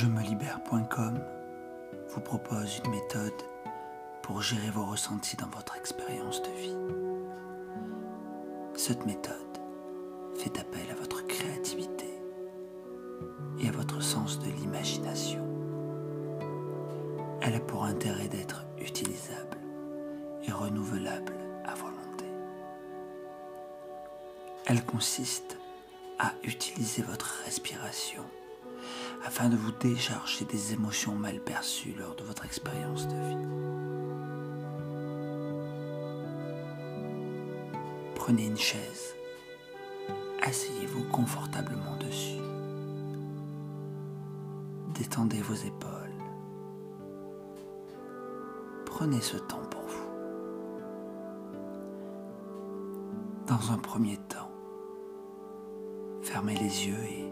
Je me libère.com vous propose une méthode pour gérer vos ressentis dans votre expérience de vie. Cette méthode fait appel à votre créativité et à votre sens de l'imagination. Elle a pour intérêt d'être utilisable et renouvelable à volonté. Elle consiste à utiliser votre respiration afin de vous décharger des émotions mal perçues lors de votre expérience de vie. Prenez une chaise, asseyez-vous confortablement dessus, détendez vos épaules, prenez ce temps pour vous. Dans un premier temps, fermez les yeux et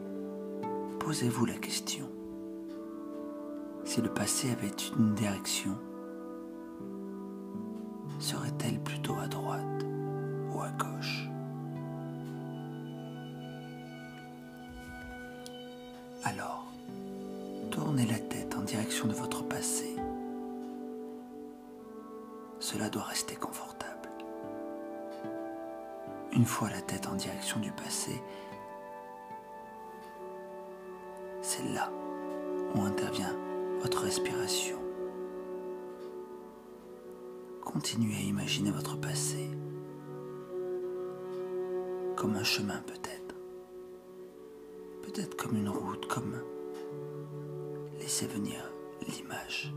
posez-vous la question. Si le passé avait une direction, serait-elle plutôt à droite ou à gauche? Alors, tournez la tête en direction de votre passé. Cela doit rester confortable. Une fois la tête en direction du passé, c'est là où intervient votre respiration. Continuez à imaginer votre passé comme un chemin peut-être, peut-être comme une route, comme laissez venir l'image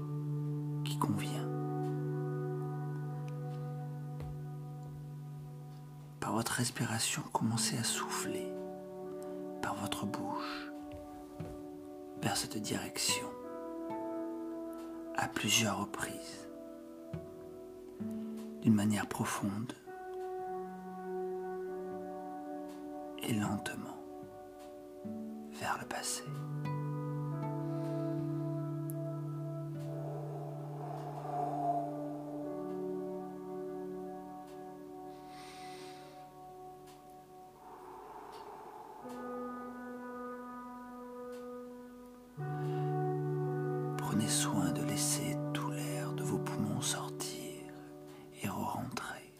qui convient. Par votre respiration, commencez à souffler par votre bouche vers cette direction à plusieurs reprises, d'une manière profonde et lentement vers le passé. Prenez soin de laisser tout l'air de vos poumons sortir et re-rentrer.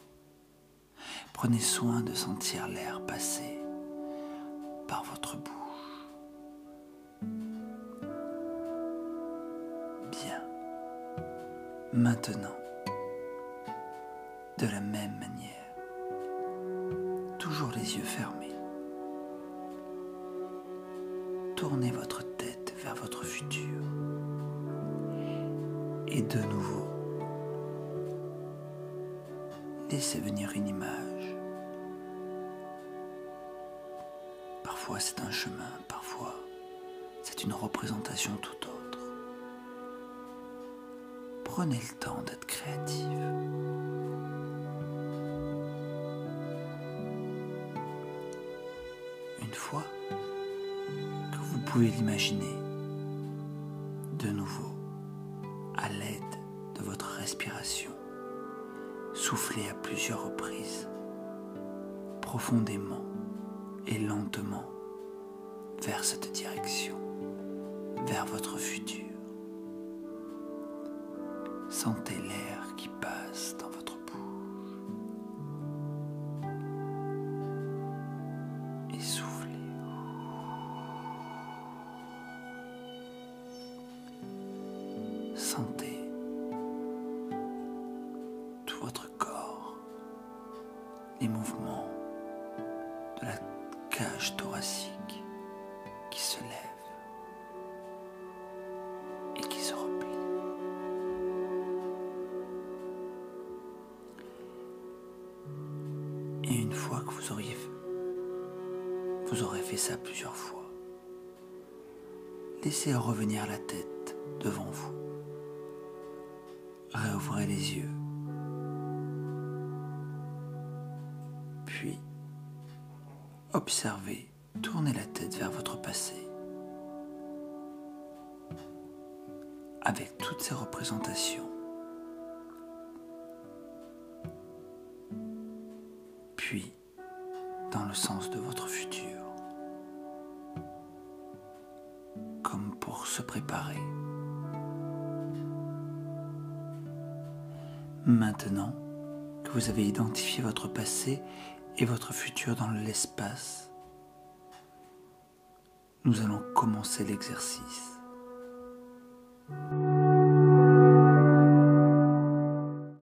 Prenez soin de sentir l'air passer par votre bouche. Bien. Maintenant, de la même manière, toujours les yeux fermés, tournez votre tête vers votre futur. Et de nouveau, laissez venir une image. Parfois c'est un chemin, parfois c'est une représentation tout autre. Prenez le temps d'être créative. Une fois que vous pouvez l'imaginer, de nouveau, Soufflez à plusieurs reprises, profondément et lentement vers cette direction, vers votre futur. Sentez l'air qui passe dans votre mouvements de la cage thoracique qui se lève et qui se replie. Et une fois que vous auriez vous aurez fait ça plusieurs fois, laissez revenir la tête devant vous. Réouvrez les yeux. Observez, tournez la tête vers votre passé. Avec toutes ces représentations. Puis, dans le sens de votre futur. Comme pour se préparer. Maintenant que vous avez identifié votre passé et votre futur dans l'espace, nous allons commencer l'exercice.